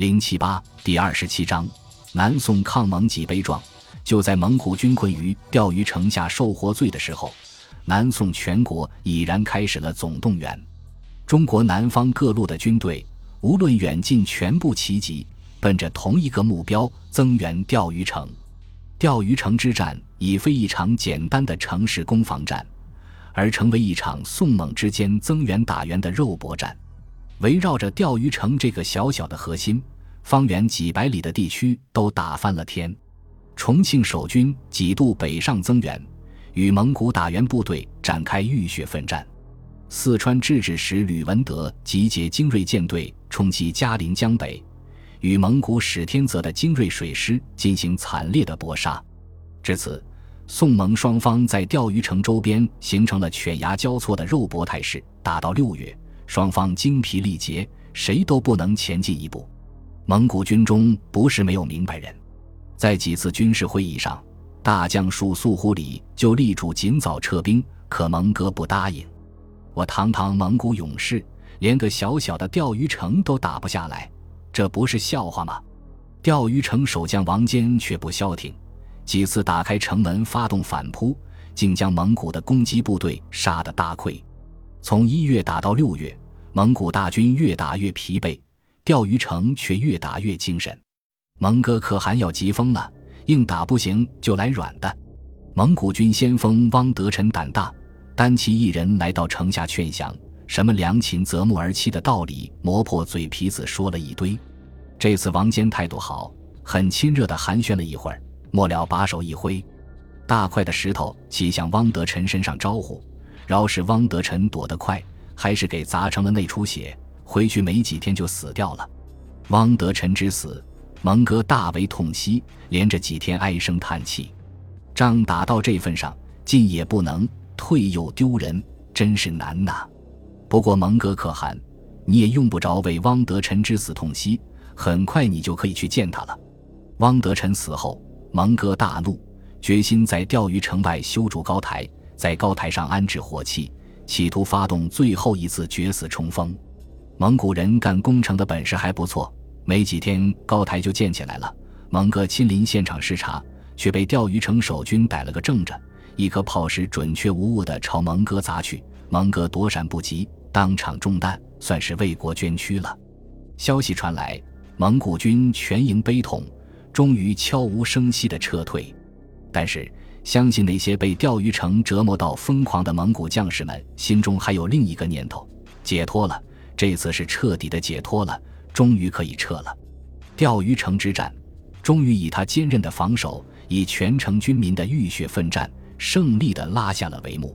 零七八第二十七章，南宋抗蒙几悲壮。就在蒙古军困于钓鱼城下受活罪的时候，南宋全国已然开始了总动员。中国南方各路的军队，无论远近，全部齐集，奔着同一个目标增援钓鱼城。钓鱼城之战已非一场简单的城市攻防战，而成为一场宋蒙之间增援打援的肉搏战。围绕着钓鱼城这个小小的核心，方圆几百里的地区都打翻了天。重庆守军几度北上增援，与蒙古打援部队展开浴血奋战。四川制置使吕文德集结精锐舰队冲击嘉陵江北，与蒙古史天泽的精锐水师进行惨烈的搏杀。至此，宋蒙双方在钓鱼城周边形成了犬牙交错的肉搏态势。打到六月。双方精疲力竭，谁都不能前进一步。蒙古军中不是没有明白人，在几次军事会议上，大将数素忽里就力主尽早撤兵，可蒙哥不答应。我堂堂蒙古勇士，连个小小的钓鱼城都打不下来，这不是笑话吗？钓鱼城守将王坚却不消停，几次打开城门发动反扑，竟将蒙古的攻击部队杀得大溃。从一月打到六月，蒙古大军越打越疲惫，钓鱼城却越打越精神。蒙哥可汗要急疯了，硬打不行就来软的。蒙古军先锋汪德臣胆大，单骑一人来到城下劝降，什么良禽择木而栖的道理，磨破嘴皮子说了一堆。这次王坚态度好，很亲热地寒暄了一会儿，末了把手一挥，大块的石头起向汪德臣身上招呼。饶是汪德臣躲得快，还是给砸成了内出血，回去没几天就死掉了。汪德臣之死，蒙哥大为痛惜，连着几天唉声叹气。仗打到这份上，进也不能，退又丢人，真是难呐。不过蒙哥可汗，你也用不着为汪德臣之死痛惜，很快你就可以去见他了。汪德臣死后，蒙哥大怒，决心在钓鱼城外修筑高台。在高台上安置火器，企图发动最后一次决死冲锋。蒙古人干工程的本事还不错，没几天高台就建起来了。蒙哥亲临现场视察，却被钓鱼城守军逮了个正着，一颗炮石准确无误地朝蒙哥砸去，蒙哥躲闪不及，当场中弹，算是为国捐躯了。消息传来，蒙古军全营悲痛，终于悄无声息地撤退，但是。相信那些被钓鱼城折磨到疯狂的蒙古将士们，心中还有另一个念头：解脱了。这次是彻底的解脱了，终于可以撤了。钓鱼城之战，终于以他坚韧的防守，以全城军民的浴血奋战，胜利的拉下了帷幕。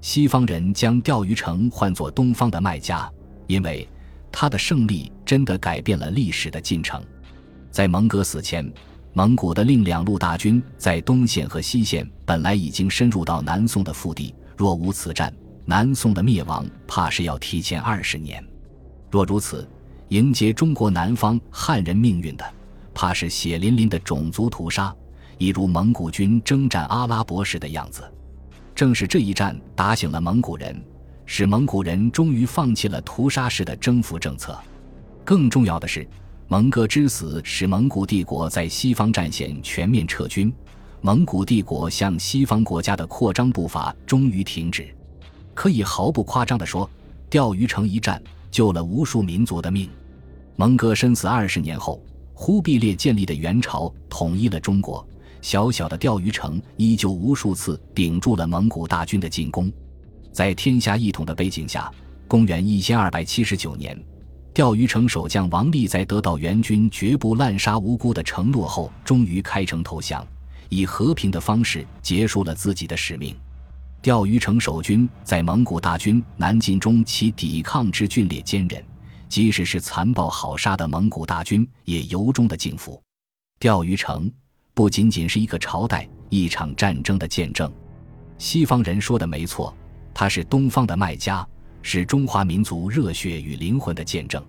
西方人将钓鱼城唤作东方的麦加，因为他的胜利真的改变了历史的进程。在蒙哥死前。蒙古的另两路大军在东线和西线本来已经深入到南宋的腹地，若无此战，南宋的灭亡怕是要提前二十年。若如此，迎接中国南方汉人命运的，怕是血淋淋的种族屠杀，一如蒙古军征战阿拉伯时的样子。正是这一战打醒了蒙古人，使蒙古人终于放弃了屠杀式的征服政策。更重要的是。蒙哥之死使蒙古帝国在西方战线全面撤军，蒙古帝国向西方国家的扩张步伐终于停止。可以毫不夸张地说，钓鱼城一战救了无数民族的命。蒙哥身死二十年后，忽必烈建立的元朝统一了中国，小小的钓鱼城依旧无数次顶住了蒙古大军的进攻。在天下一统的背景下，公元一千二百七十九年。钓鱼城守将王立在得到元军绝不滥杀无辜的承诺后，终于开城投降，以和平的方式结束了自己的使命。钓鱼城守军在蒙古大军南进中，其抵抗之峻烈坚韧，即使是残暴好杀的蒙古大军，也由衷的敬服。钓鱼城不仅仅是一个朝代、一场战争的见证，西方人说的没错，它是东方的麦加。是中华民族热血与灵魂的见证。